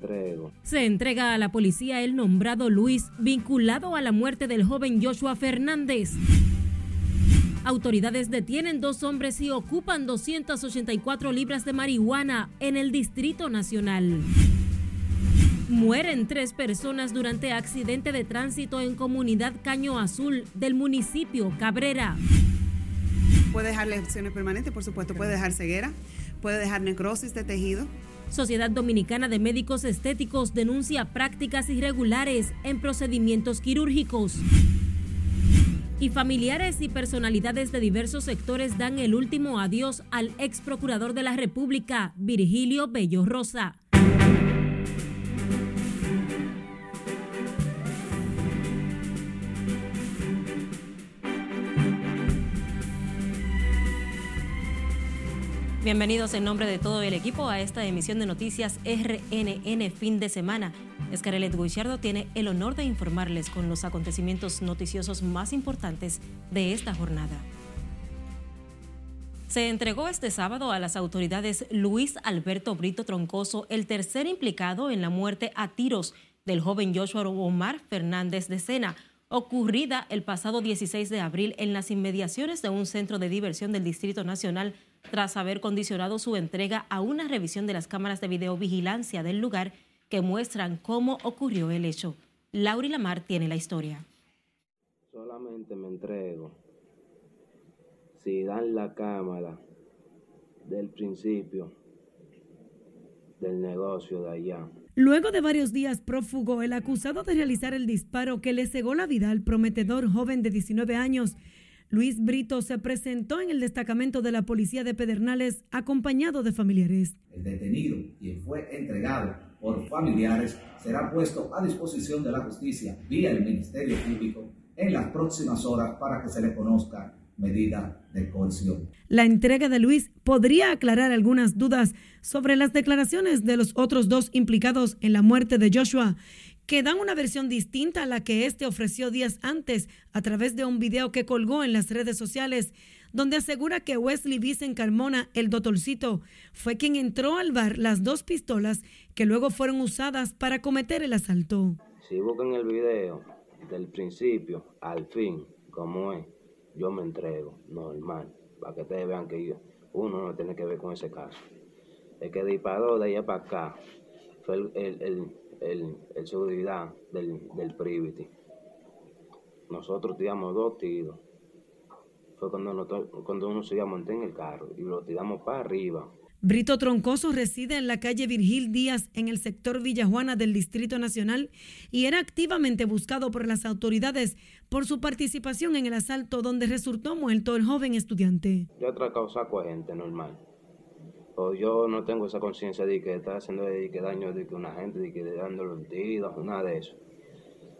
entrego. Se entrega a la policía el nombrado Luis, vinculado a la muerte del joven Joshua Fernández. Autoridades detienen dos hombres y ocupan 284 libras de marihuana en el Distrito Nacional. Mueren tres personas durante accidente de tránsito en comunidad Caño Azul del municipio Cabrera. Puede dejar lesiones permanentes, por supuesto, puede dejar ceguera, puede dejar necrosis de tejido. Sociedad Dominicana de Médicos Estéticos denuncia prácticas irregulares en procedimientos quirúrgicos. Y familiares y personalidades de diversos sectores dan el último adiós al ex procurador de la República, Virgilio Bello Rosa. Bienvenidos en nombre de todo el equipo a esta emisión de noticias RNN fin de semana. Escarelet Guichardo tiene el honor de informarles con los acontecimientos noticiosos más importantes de esta jornada. Se entregó este sábado a las autoridades Luis Alberto Brito Troncoso, el tercer implicado en la muerte a tiros del joven Joshua Omar Fernández de Sena, ocurrida el pasado 16 de abril en las inmediaciones de un centro de diversión del Distrito Nacional tras haber condicionado su entrega a una revisión de las cámaras de videovigilancia del lugar que muestran cómo ocurrió el hecho. Lauri Lamar tiene la historia. Solamente me entrego si dan la cámara del principio del negocio de allá. Luego de varios días prófugo, el acusado de realizar el disparo que le cegó la vida al prometedor joven de 19 años Luis Brito se presentó en el destacamento de la policía de Pedernales acompañado de familiares. El detenido, quien fue entregado por familiares, será puesto a disposición de la justicia vía el Ministerio Público en las próximas horas para que se le conozca medida de coerción. La entrega de Luis podría aclarar algunas dudas sobre las declaraciones de los otros dos implicados en la muerte de Joshua que dan una versión distinta a la que éste ofreció días antes a través de un video que colgó en las redes sociales, donde asegura que Wesley Vicen Carmona, el doctorcito, fue quien entró al bar las dos pistolas que luego fueron usadas para cometer el asalto. Si buscan el video del principio al fin, como es, yo me entrego, normal, para que ustedes vean que uno no tiene que ver con ese caso. El que disparó de allá para acá fue el, seguridad del, del Privity. Nosotros tiramos dos tiros. Fue cuando, cuando uno se iba a montar en el carro y lo tiramos para arriba. Brito Troncoso reside en la calle Virgil Díaz en el sector Villajuana del Distrito Nacional y era activamente buscado por las autoridades por su participación en el asalto donde resultó muerto el joven estudiante. Yo otra causa gente normal yo no tengo esa conciencia de que está haciendo de que daño de que una gente, de que dándole un tiro, nada de eso.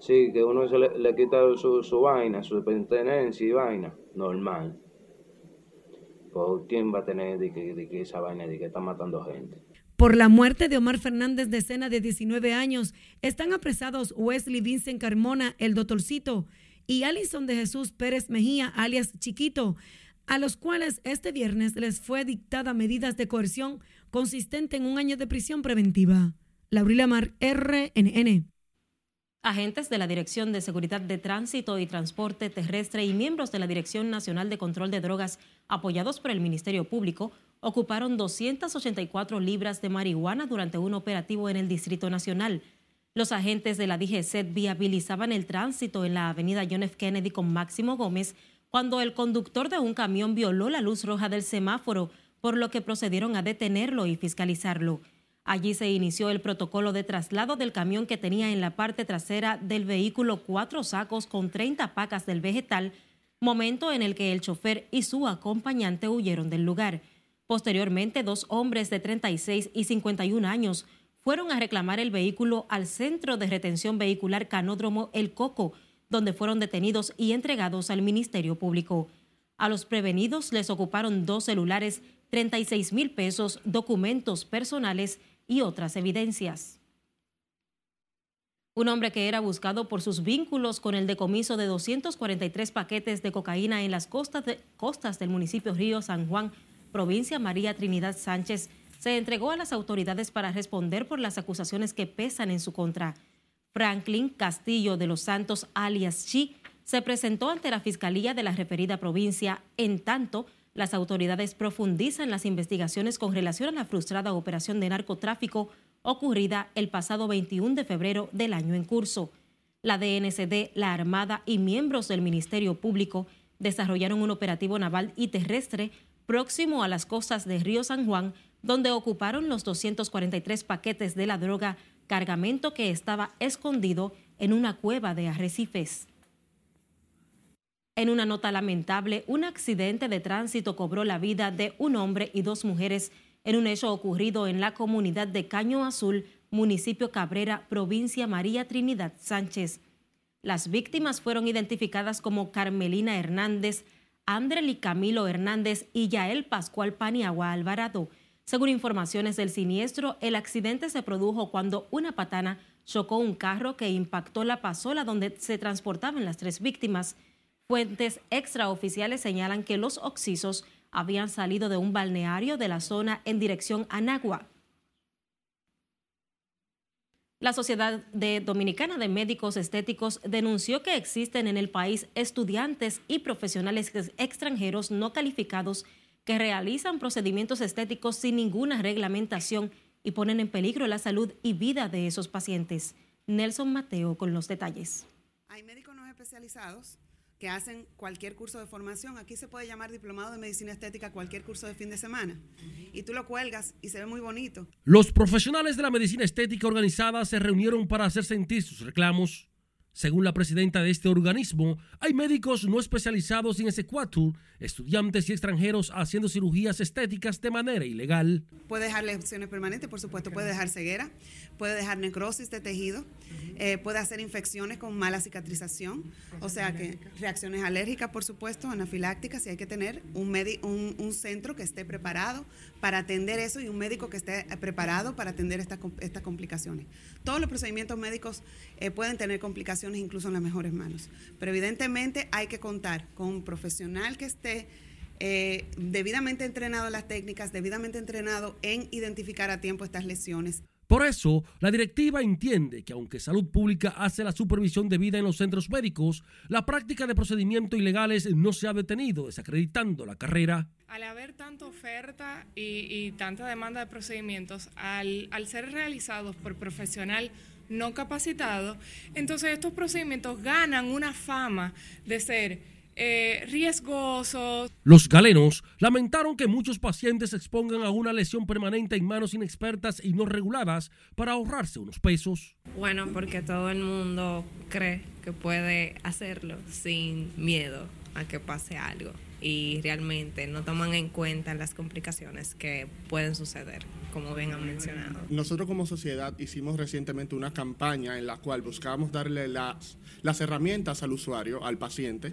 Sí, que uno se le, quita su, su, vaina, su pertenencia y vaina, normal. Quién va a tener de que, esa vaina de que está matando gente. Por la muerte de Omar Fernández de Sena de 19 años, están apresados Wesley Vincent Carmona, el doctorcito, y Alison de Jesús Pérez Mejía, alias Chiquito, a los cuales este viernes les fue dictada medidas de coerción consistente en un año de prisión preventiva. Laurila Mar, RNN. Agentes de la Dirección de Seguridad de Tránsito y Transporte Terrestre y miembros de la Dirección Nacional de Control de Drogas, apoyados por el Ministerio Público, ocuparon 284 libras de marihuana durante un operativo en el Distrito Nacional. Los agentes de la DGCET viabilizaban el tránsito en la avenida John F. Kennedy con Máximo Gómez cuando el conductor de un camión violó la luz roja del semáforo, por lo que procedieron a detenerlo y fiscalizarlo. Allí se inició el protocolo de traslado del camión que tenía en la parte trasera del vehículo cuatro sacos con 30 pacas del vegetal, momento en el que el chofer y su acompañante huyeron del lugar. Posteriormente, dos hombres de 36 y 51 años fueron a reclamar el vehículo al Centro de Retención Vehicular Canódromo El Coco, donde fueron detenidos y entregados al Ministerio Público. A los prevenidos les ocuparon dos celulares, 36 mil pesos, documentos personales y otras evidencias. Un hombre que era buscado por sus vínculos con el decomiso de 243 paquetes de cocaína en las costas, costas del municipio Río San Juan, provincia María Trinidad Sánchez, se entregó a las autoridades para responder por las acusaciones que pesan en su contra. Franklin Castillo de los Santos, alias Chi, se presentó ante la Fiscalía de la referida provincia, en tanto las autoridades profundizan las investigaciones con relación a la frustrada operación de narcotráfico ocurrida el pasado 21 de febrero del año en curso. La DNCD, la Armada y miembros del Ministerio Público desarrollaron un operativo naval y terrestre próximo a las costas de Río San Juan, donde ocuparon los 243 paquetes de la droga, cargamento que estaba escondido en una cueva de arrecifes. En una nota lamentable, un accidente de tránsito cobró la vida de un hombre y dos mujeres en un hecho ocurrido en la comunidad de Caño Azul, municipio Cabrera, provincia María Trinidad Sánchez. Las víctimas fueron identificadas como Carmelina Hernández, Andreli Camilo Hernández y Yael Pascual Paniagua Alvarado. Según informaciones del siniestro, el accidente se produjo cuando una patana chocó un carro que impactó la pasola donde se transportaban las tres víctimas. Fuentes extraoficiales señalan que los oxisos habían salido de un balneario de la zona en dirección a Nagua. La Sociedad de Dominicana de Médicos Estéticos denunció que existen en el país estudiantes y profesionales extranjeros no calificados que realizan procedimientos estéticos sin ninguna reglamentación y ponen en peligro la salud y vida de esos pacientes. Nelson Mateo con los detalles. Hay médicos no especializados que hacen cualquier curso de formación. Aquí se puede llamar diplomado de medicina estética cualquier curso de fin de semana. Y tú lo cuelgas y se ve muy bonito. Los profesionales de la medicina estética organizada se reunieron para hacer sentir sus reclamos. Según la presidenta de este organismo, hay médicos no especializados en ese cuatro, estudiantes y extranjeros haciendo cirugías estéticas de manera ilegal. Puede dejar lesiones permanentes, por supuesto, puede dejar ceguera, puede dejar necrosis de tejido, eh, puede hacer infecciones con mala cicatrización, o sea que reacciones alérgicas, por supuesto, anafilácticas, y hay que tener un, un, un, centro que esté preparado para atender eso y un médico que esté preparado para atender estas, estas complicaciones. Todos los procedimientos médicos eh, pueden tener complicaciones incluso en las mejores manos, pero evidentemente hay que contar con un profesional que esté eh, debidamente entrenado en las técnicas, debidamente entrenado en identificar a tiempo estas lesiones. Por eso, la directiva entiende que aunque Salud Pública hace la supervisión debida en los centros médicos, la práctica de procedimientos ilegales no se ha detenido, desacreditando la carrera. Al haber tanta oferta y, tanta demanda de procedimientos, al, al ser realizados por profesional no capacitado, entonces estos procedimientos ganan una fama de ser eh, riesgosos. Los galenos lamentaron que muchos pacientes se expongan a una lesión permanente en manos inexpertas y no reguladas para ahorrarse unos pesos. Bueno, porque todo el mundo cree que puede hacerlo sin miedo a que pase algo y realmente no toman en cuenta las complicaciones que pueden suceder, como bien han mencionado. Nosotros como sociedad hicimos recientemente una campaña en la cual buscábamos darle las, las herramientas al usuario, al paciente,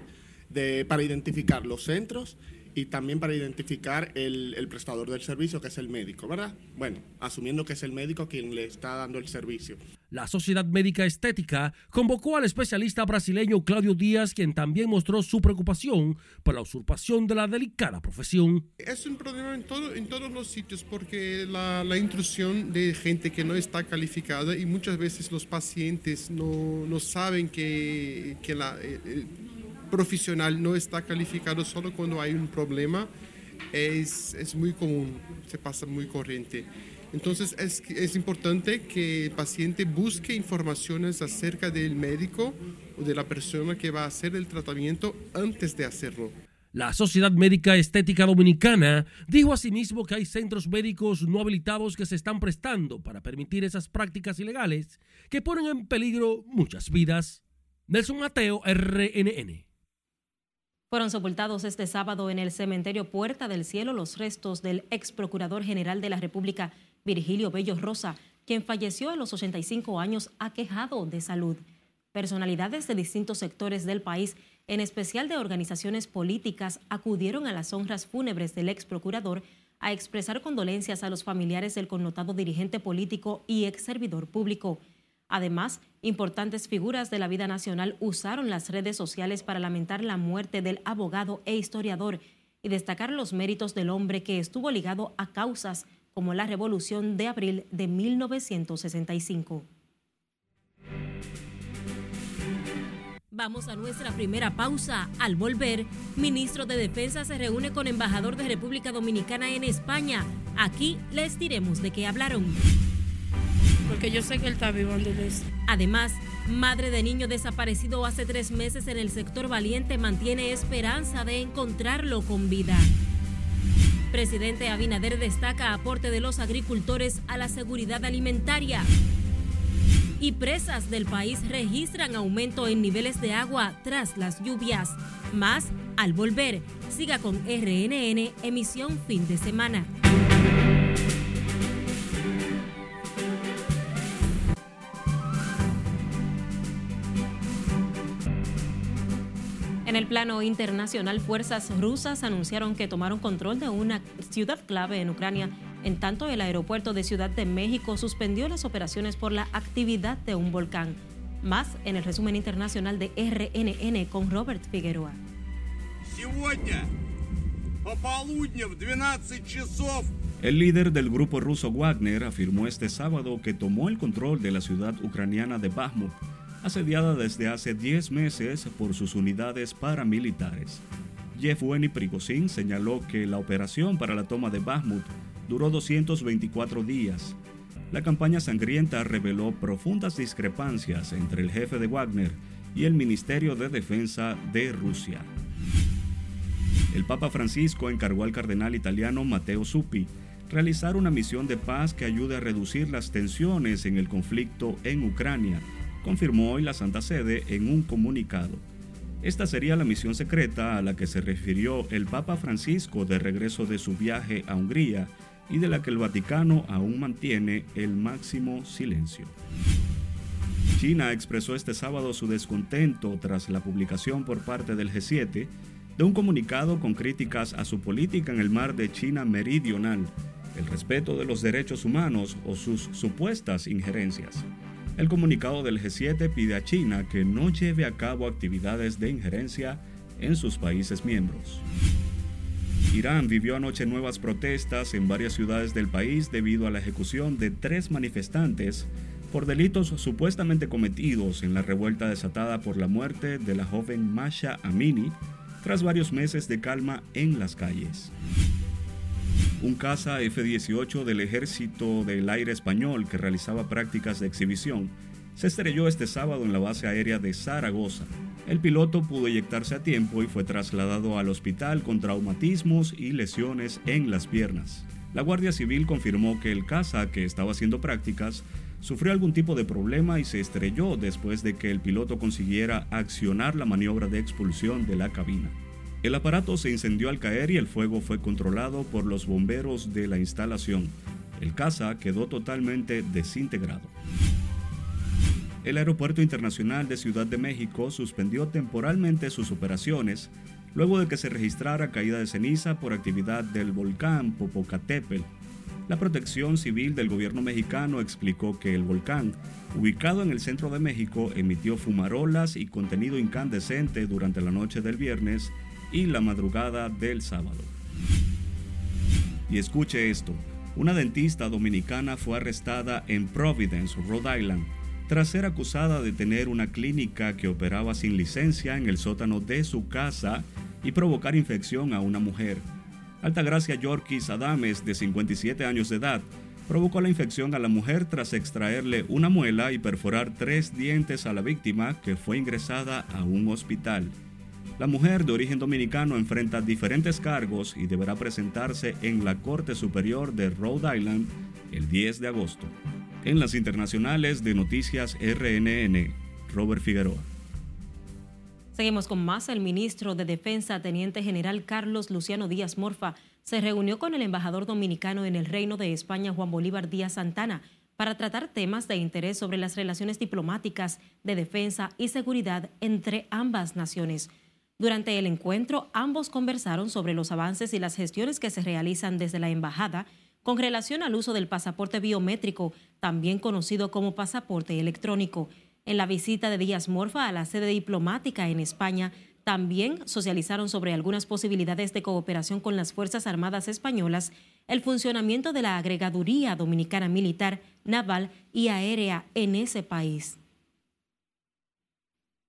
de, para identificar los centros y también para identificar el, el, prestador del servicio, que es el médico, ¿verdad? Bueno, asumiendo que es el médico quien le está dando el servicio. La Sociedad Médica Estética convocó al especialista brasileño Claudio Díaz, quien también mostró su preocupación por la usurpación de la delicada profesión. Es un problema en, todo, en todos los sitios porque la, la, intrusión de gente que no está calificada y muchas veces los pacientes no, no saben que, que la... Eh, profesional no está calificado solo cuando hay un problema, es, es muy común, se pasa muy corriente. Entonces es, es importante que el paciente busque informaciones acerca del médico o de la persona que va a hacer el tratamiento antes de hacerlo. La Sociedad Médica Estética Dominicana dijo asimismo que hay centros médicos no habilitados que se están prestando para permitir esas prácticas ilegales que ponen en peligro muchas vidas. Nelson Mateo, RNN. Fueron sepultados este sábado en el cementerio Puerta del Cielo los restos del ex procurador general de la República, Virgilio Bello Rosa, quien falleció a los 85 años aquejado de salud. Personalidades de distintos sectores del país, en especial de organizaciones políticas, acudieron a las honras fúnebres del ex procurador a expresar condolencias a los familiares del connotado dirigente político y ex servidor público. Además, importantes figuras de la vida nacional usaron las redes sociales para lamentar la muerte del abogado e historiador y destacar los méritos del hombre que estuvo ligado a causas como la Revolución de Abril de 1965. Vamos a nuestra primera pausa. Al volver, ministro de Defensa se reúne con embajador de República Dominicana en España. Aquí les diremos de qué hablaron. Porque yo sé que él está vivo. Además, madre de niño desaparecido hace tres meses en el sector Valiente mantiene esperanza de encontrarlo con vida. Presidente Abinader destaca aporte de los agricultores a la seguridad alimentaria y presas del país registran aumento en niveles de agua tras las lluvias. Más al volver. Siga con RNN, emisión fin de semana. El plano internacional, fuerzas rusas anunciaron que tomaron control de una ciudad clave en Ucrania en tanto, el aeropuerto de Ciudad de México suspendió las operaciones por la actividad de un volcán. Más en el resumen internacional de RNN con Robert Figueroa. El líder del grupo ruso Wagner afirmó este sábado que tomó el control de la ciudad ucraniana de Bakhmut, asediada desde hace 10 meses por sus unidades paramilitares. Yevgeny Prigozhin señaló que la operación para la toma de Bakhmut duró 224 días. La campaña sangrienta reveló profundas discrepancias entre el jefe de Wagner y el Ministerio de Defensa de Rusia. El Papa Francisco encargó al cardenal italiano Matteo Zuppi realizar una misión de paz que ayude a reducir las tensiones en el conflicto en Ucrania, confirmó hoy la Santa Sede en un comunicado. Esta sería la misión secreta a la que se refirió el Papa Francisco de regreso de su viaje a Hungría y de la que el Vaticano aún mantiene el máximo silencio. China expresó este sábado su descontento tras la publicación por parte del G7 de un comunicado con críticas a su política en el mar de China Meridional, el respeto de los derechos humanos o sus supuestas injerencias. El comunicado del G7 pide a China que no lleve a cabo actividades de injerencia en sus países miembros. Irán vivió anoche nuevas protestas en varias ciudades del país debido a la ejecución de tres manifestantes por delitos supuestamente cometidos en la revuelta desatada por la muerte de la joven Masha Amini tras varios meses de calma en las calles. Un caza F-18 del Ejército del Aire Español que realizaba prácticas de exhibición se estrelló este sábado en la base aérea de Zaragoza, el piloto pudo eyectarse a tiempo y fue trasladado al hospital con traumatismos y lesiones en las piernas. La Guardia Civil confirmó que el caza que estaba haciendo prácticas sufrió algún tipo de problema y se estrelló después de que el piloto consiguiera accionar la maniobra de expulsión de la cabina. El aparato se incendió al caer y el fuego fue controlado por los bomberos de la instalación. El caza quedó totalmente desintegrado. El Aeropuerto Internacional de Ciudad de México suspendió temporalmente sus operaciones luego de que se registrara caída de ceniza por actividad del volcán Popocatépetl. La protección civil del gobierno mexicano explicó que el volcán, ubicado en el centro de México, emitió fumarolas y contenido incandescente durante la noche del viernes y la madrugada del sábado. Y escuche esto, una dentista dominicana fue arrestada en Providence, Rhode Island, tras ser acusada de tener una clínica que operaba sin licencia en el sótano de su casa y provocar infección a una mujer. Altagracia Yorkis Adames, de 57 años de edad, provocó la infección a la mujer tras extraerle una muela y perforar tres dientes a la víctima que fue ingresada a un hospital. La mujer de origen dominicano enfrenta diferentes cargos y deberá presentarse en la Corte Superior de Rhode Island el 10 de agosto. En las internacionales de Noticias RNN, Robert Figueroa. Seguimos con más. El ministro de Defensa, Teniente General Carlos Luciano Díaz Morfa, se reunió con el embajador dominicano en el Reino de España, Juan Bolívar Díaz Santana, para tratar temas de interés sobre las relaciones diplomáticas de defensa y seguridad entre ambas naciones. Durante el encuentro, ambos conversaron sobre los avances y las gestiones que se realizan desde la embajada con relación al uso del pasaporte biométrico, también conocido como pasaporte electrónico. En la visita de Díaz Morfa a la sede diplomática en España, También socializaron sobre algunas posibilidades de cooperación con las Fuerzas Armadas Españolas, el funcionamiento de la agregaduría dominicana militar, naval y aérea en ese país.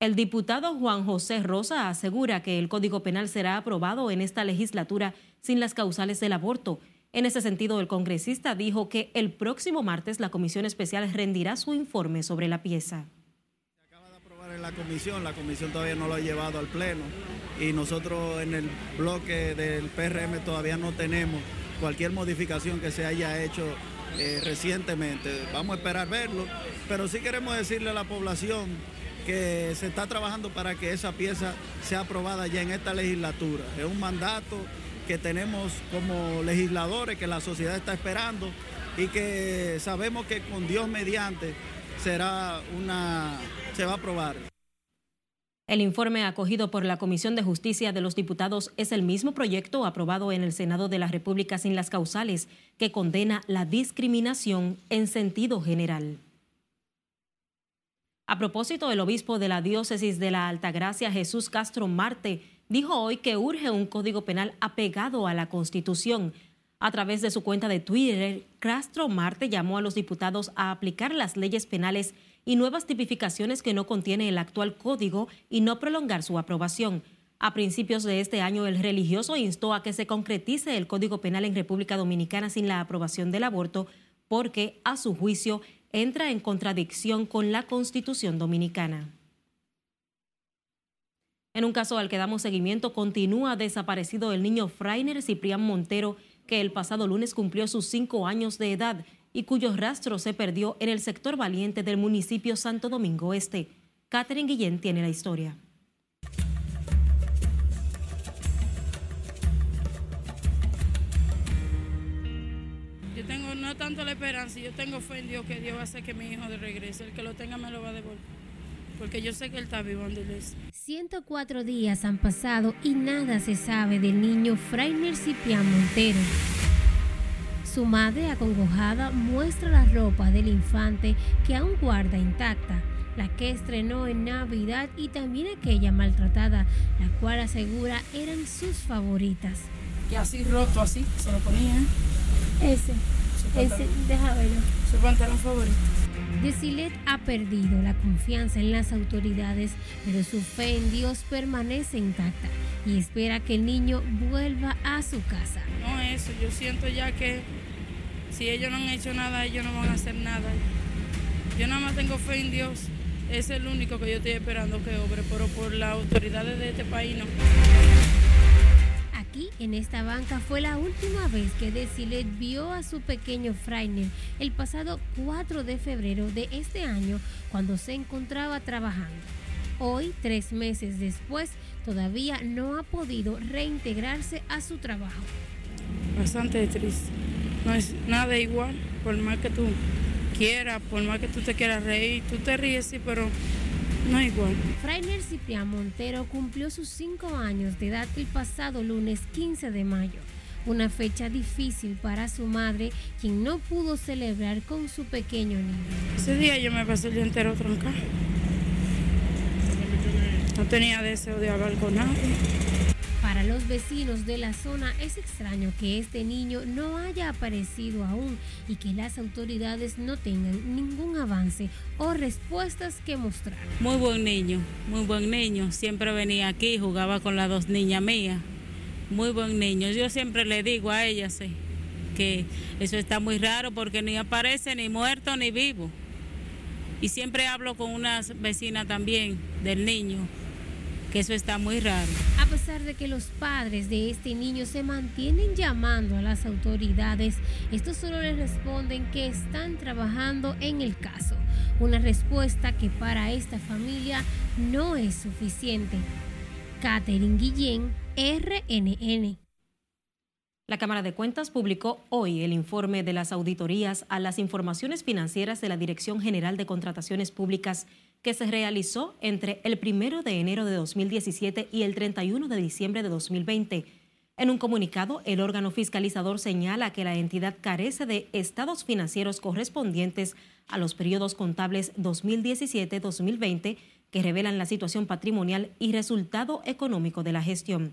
El diputado Juan José Rosa asegura que el Código Penal será aprobado en esta legislatura sin las causales del aborto. En ese sentido, el congresista dijo que el próximo martes la Comisión Especial rendirá su informe sobre la pieza en la comisión, la comisión todavía no lo ha llevado al pleno y nosotros en el bloque del PRM todavía no tenemos cualquier modificación que se haya hecho eh, recientemente. Vamos a esperar verlo, pero sí queremos decirle a la población que se está trabajando para que esa pieza sea aprobada ya en esta legislatura. Es un mandato que tenemos como legisladores, que la sociedad está esperando y que sabemos que con Dios mediante será una, se va a aprobar. El informe acogido por la Comisión de Justicia de los Diputados es el mismo proyecto aprobado en el Senado de la República sin las causales que condena la discriminación en sentido general. A propósito, el obispo de la diócesis de la Altagracia, Jesús Castro Marte, dijo hoy que urge un código penal apegado a la Constitución a través de su cuenta de Twitter, Castro Marte llamó a los diputados a aplicar las leyes penales y nuevas tipificaciones que no contiene el actual código y no prolongar su aprobación. A principios de este año, el religioso instó a que se concretice el Código Penal en República Dominicana sin la aprobación del aborto, porque, a su juicio, entra en contradicción con la Constitución dominicana. En un caso al que damos seguimiento, continúa desaparecido el niño Frainer Ciprián Montero, que el pasado lunes cumplió sus cinco años de edad y cuyo rastro se perdió en el sector valiente del municipio Santo Domingo Este. Catherine Guillén tiene la historia. Tanto la esperanza, yo tengo fe en Dios que Dios va a hacer que mi hijo de regrese. El que lo tenga me lo va a devolver. Porque yo sé que él está vivo donde él 104 días han pasado y nada se sabe del niño Frainer Ciprián Montero. Su madre, acongojada, muestra la ropa del infante que aún guarda intacta, la que estrenó en Navidad y también aquella maltratada, la cual asegura eran sus favoritas. Y así roto, así, se lo ponía. Ese, verlo. Su pantalón favorito. Desilet ha perdido la confianza en las autoridades, pero su fe en Dios permanece intacta y espera que el niño vuelva a su casa. No, eso, yo siento ya que si ellos no han hecho nada, ellos no van a hacer nada. Yo nada más tengo fe en Dios, es el único que yo estoy esperando que obre, pero por las autoridades de este país no en esta banca fue la última vez que Desilet vio a su pequeño Frainer el pasado 4 de febrero de este año cuando se encontraba trabajando. Hoy, tres meses después, todavía no ha podido reintegrarse a su trabajo. Bastante triste. No es nada igual, por más que tú quieras, por más que tú te quieras reír, tú te ríes, sí, pero no igual. Frainer Ciprián Montero cumplió sus cinco años de edad el pasado lunes 15 de mayo. Una fecha difícil para su madre, quien no pudo celebrar con su pequeño niño. Ese día yo me pasé el día entero. No tenía deseo de hablar con nadie. Para los vecinos de la zona es extraño que este niño no haya aparecido aún y que las autoridades no tengan ningún avance o respuestas que mostrar. Muy buen niño, muy buen niño. Siempre venía aquí, jugaba con las dos niñas mías. Muy buen niño. Yo siempre le digo a ella sí, que eso está muy raro porque ni aparece ni muerto ni vivo. Y siempre hablo con una vecina también del niño que eso está muy raro. A pesar de que los padres de este niño se mantienen llamando a las autoridades, estos solo les responden que están trabajando en el caso. Una respuesta que para esta familia no es suficiente. Catherine Guillén, RNN. La Cámara de Cuentas publicó hoy el informe de las auditorías a las informaciones financieras de la Dirección General de Contrataciones Públicas que se realizó entre el 1 de enero de 2017 y el 31 de diciembre de 2020. En un comunicado, el órgano fiscalizador señala que la entidad carece de estados financieros correspondientes a los periodos contables 2017-2020 que revelan la situación patrimonial y resultado económico de la gestión.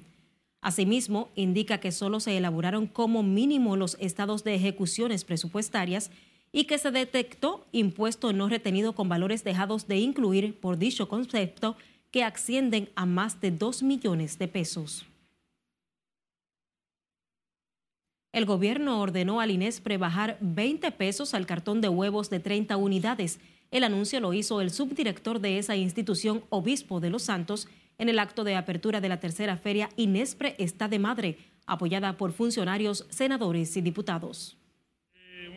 Asimismo, indica que solo se elaboraron como mínimo los estados de ejecuciones presupuestarias y que se detectó impuesto no retenido con valores dejados de incluir por dicho concepto que ascienden a más de 2 millones de pesos. El gobierno ordenó al INESPRE bajar 20 pesos al cartón de huevos de 30 unidades. El anuncio lo hizo el subdirector de esa institución, Obispo de los Santos, en el acto de apertura de la tercera feria INESPRE está de madre, apoyada por funcionarios, senadores y diputados.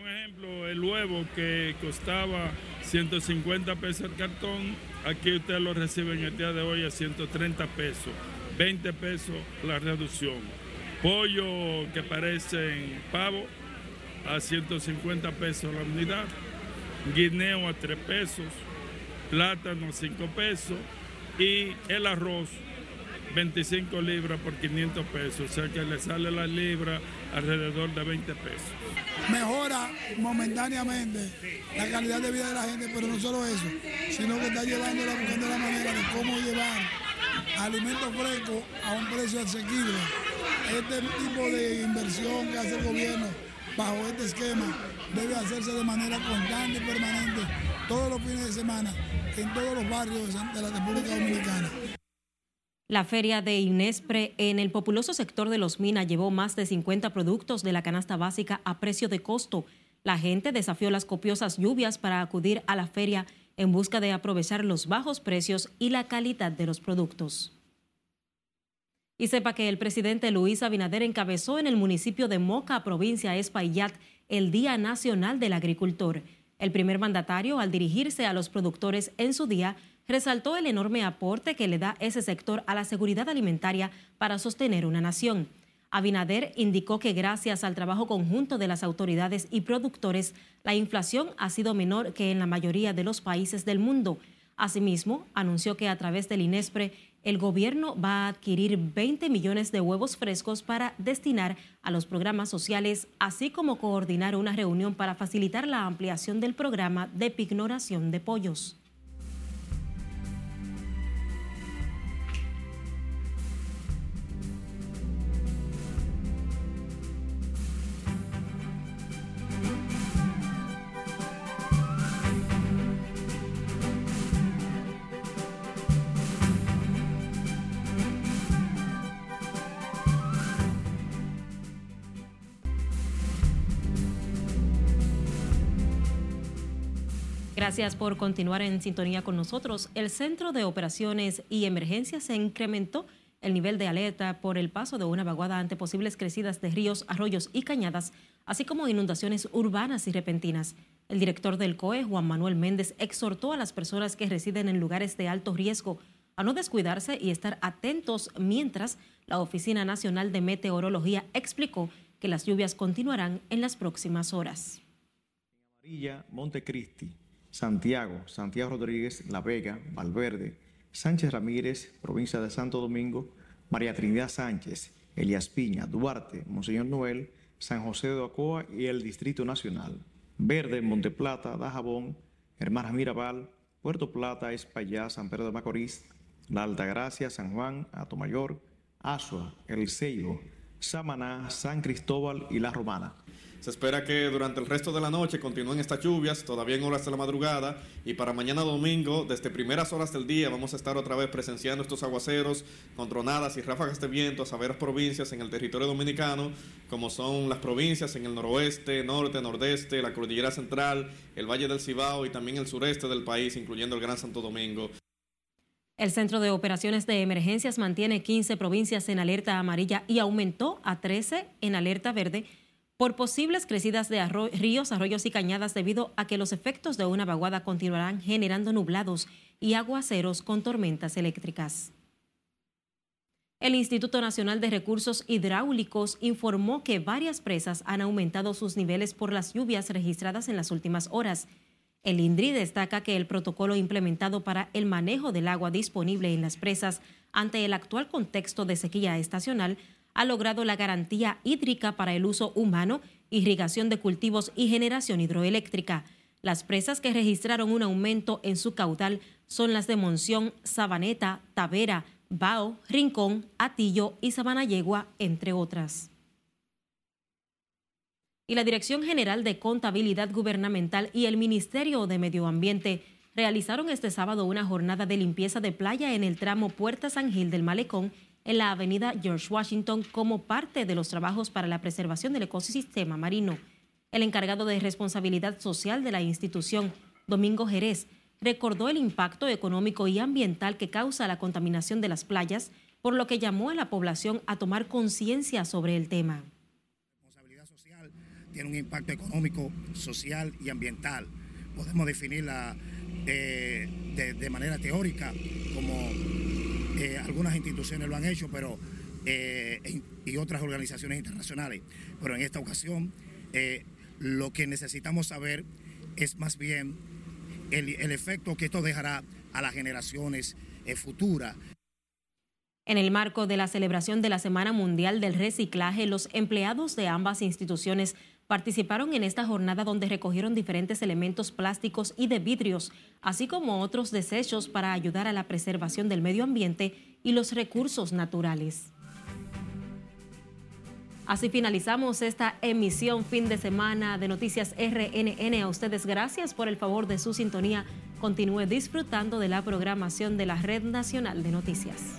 Un ejemplo, el huevo que costaba 150 pesos el cartón, aquí usted lo recibe en el día de hoy a 130 pesos, 20 pesos la reducción. Pollo que parece en pavo a 150 pesos la unidad, guineo a 3 pesos, plátano a 5 pesos y el arroz 25 libras por 500 pesos, o sea que le sale la libra alrededor de 20 pesos. Mejora momentáneamente la calidad de vida de la gente, pero no solo eso, sino que está llevando buscando la manera de cómo llevar alimentos frescos a un precio asequible. Este tipo de inversión que hace el gobierno bajo este esquema debe hacerse de manera constante y permanente todos los fines de semana en todos los barrios de la República Dominicana. La feria de Inespre en el populoso sector de Los Minas llevó más de 50 productos de la canasta básica a precio de costo. La gente desafió las copiosas lluvias para acudir a la feria en busca de aprovechar los bajos precios y la calidad de los productos. Y sepa que el presidente Luis Abinader encabezó en el municipio de Moca, provincia Espaillat, el Día Nacional del Agricultor. El primer mandatario, al dirigirse a los productores en su día, resaltó el enorme aporte que le da ese sector a la seguridad alimentaria para sostener una nación. Abinader indicó que gracias al trabajo conjunto de las autoridades y productores, la inflación ha sido menor que en la mayoría de los países del mundo. Asimismo, anunció que a través del INESPRE el gobierno va a adquirir 20 millones de huevos frescos para destinar a los programas sociales, así como coordinar una reunión para facilitar la ampliación del programa de pignoración de pollos. Gracias por continuar en sintonía con nosotros. El Centro de Operaciones y Emergencias se incrementó el nivel de alerta por el paso de una vaguada ante posibles crecidas de ríos, arroyos y cañadas, así como inundaciones urbanas y repentinas. El director del COE, Juan Manuel Méndez, exhortó a las personas que residen en lugares de alto riesgo a no descuidarse y estar atentos mientras la Oficina Nacional de Meteorología explicó que las lluvias continuarán en las próximas horas. Amarilla, Montecristi, Santiago, Santiago Rodríguez, La Vega, Valverde, Sánchez Ramírez, provincia de Santo Domingo, María Trinidad Sánchez, Elías Piña, Duarte, Monseñor Noel, San José de Ocoa y el Distrito Nacional. Verde, Monteplata, Dajabón, Hermanas Mirabal, Puerto Plata, Espaillá, San Pedro de Macorís, La Altagracia, San Juan, Atomayor, Asua, El Ceibo, Samaná, San Cristóbal y La Romana. Se espera que durante el resto de la noche continúen estas lluvias, todavía en horas de la madrugada, y para mañana domingo, desde primeras horas del día, vamos a estar otra vez presenciando estos aguaceros con tronadas y ráfagas de viento a saberas provincias en el territorio dominicano, como son las provincias en el noroeste, norte, nordeste, la cordillera central, el Valle del Cibao y también el sureste del país, incluyendo el Gran Santo Domingo. El Centro de Operaciones de Emergencias mantiene 15 provincias en alerta amarilla y aumentó a 13 en alerta verde por posibles crecidas de ríos, arroyos y cañadas debido a que los efectos de una vaguada continuarán generando nublados y aguaceros con tormentas eléctricas. El Instituto Nacional de Recursos Hidráulicos informó que varias presas han aumentado sus niveles por las lluvias registradas en las últimas horas. El INDRI destaca que el protocolo implementado para el manejo del agua disponible en las presas ante el actual contexto de sequía estacional ha logrado la garantía hídrica para el uso humano, irrigación de cultivos y generación hidroeléctrica. Las presas que registraron un aumento en su caudal son las de Monción, Sabaneta, Tavera, Bao, Rincón, Atillo y Sabanayegua, entre otras. Y la Dirección General de Contabilidad Gubernamental y el Ministerio de Medio Ambiente realizaron este sábado una jornada de limpieza de playa en el tramo Puerta San Gil del Malecón en la avenida George Washington como parte de los trabajos para la preservación del ecosistema marino. El encargado de responsabilidad social de la institución, Domingo Jerez, recordó el impacto económico y ambiental que causa la contaminación de las playas, por lo que llamó a la población a tomar conciencia sobre el tema. Responsabilidad social tiene un impacto económico, social y ambiental. Podemos definirla eh, de, manera teórica, como eh, algunas instituciones lo han hecho, pero eh, y otras organizaciones internacionales. Pero en esta ocasión, lo que necesitamos saber es más bien el, el efecto que esto dejará a las generaciones futuras. En el marco de la celebración de la Semana Mundial del Reciclaje, los empleados de ambas instituciones participaron en esta jornada donde recogieron diferentes elementos plásticos y de vidrios, así como otros desechos para ayudar a la preservación del medio ambiente y los recursos naturales. Así finalizamos esta emisión fin de semana de Noticias RNN. A ustedes gracias por el favor de su sintonía. Continúe disfrutando de la programación de la Red Nacional de Noticias.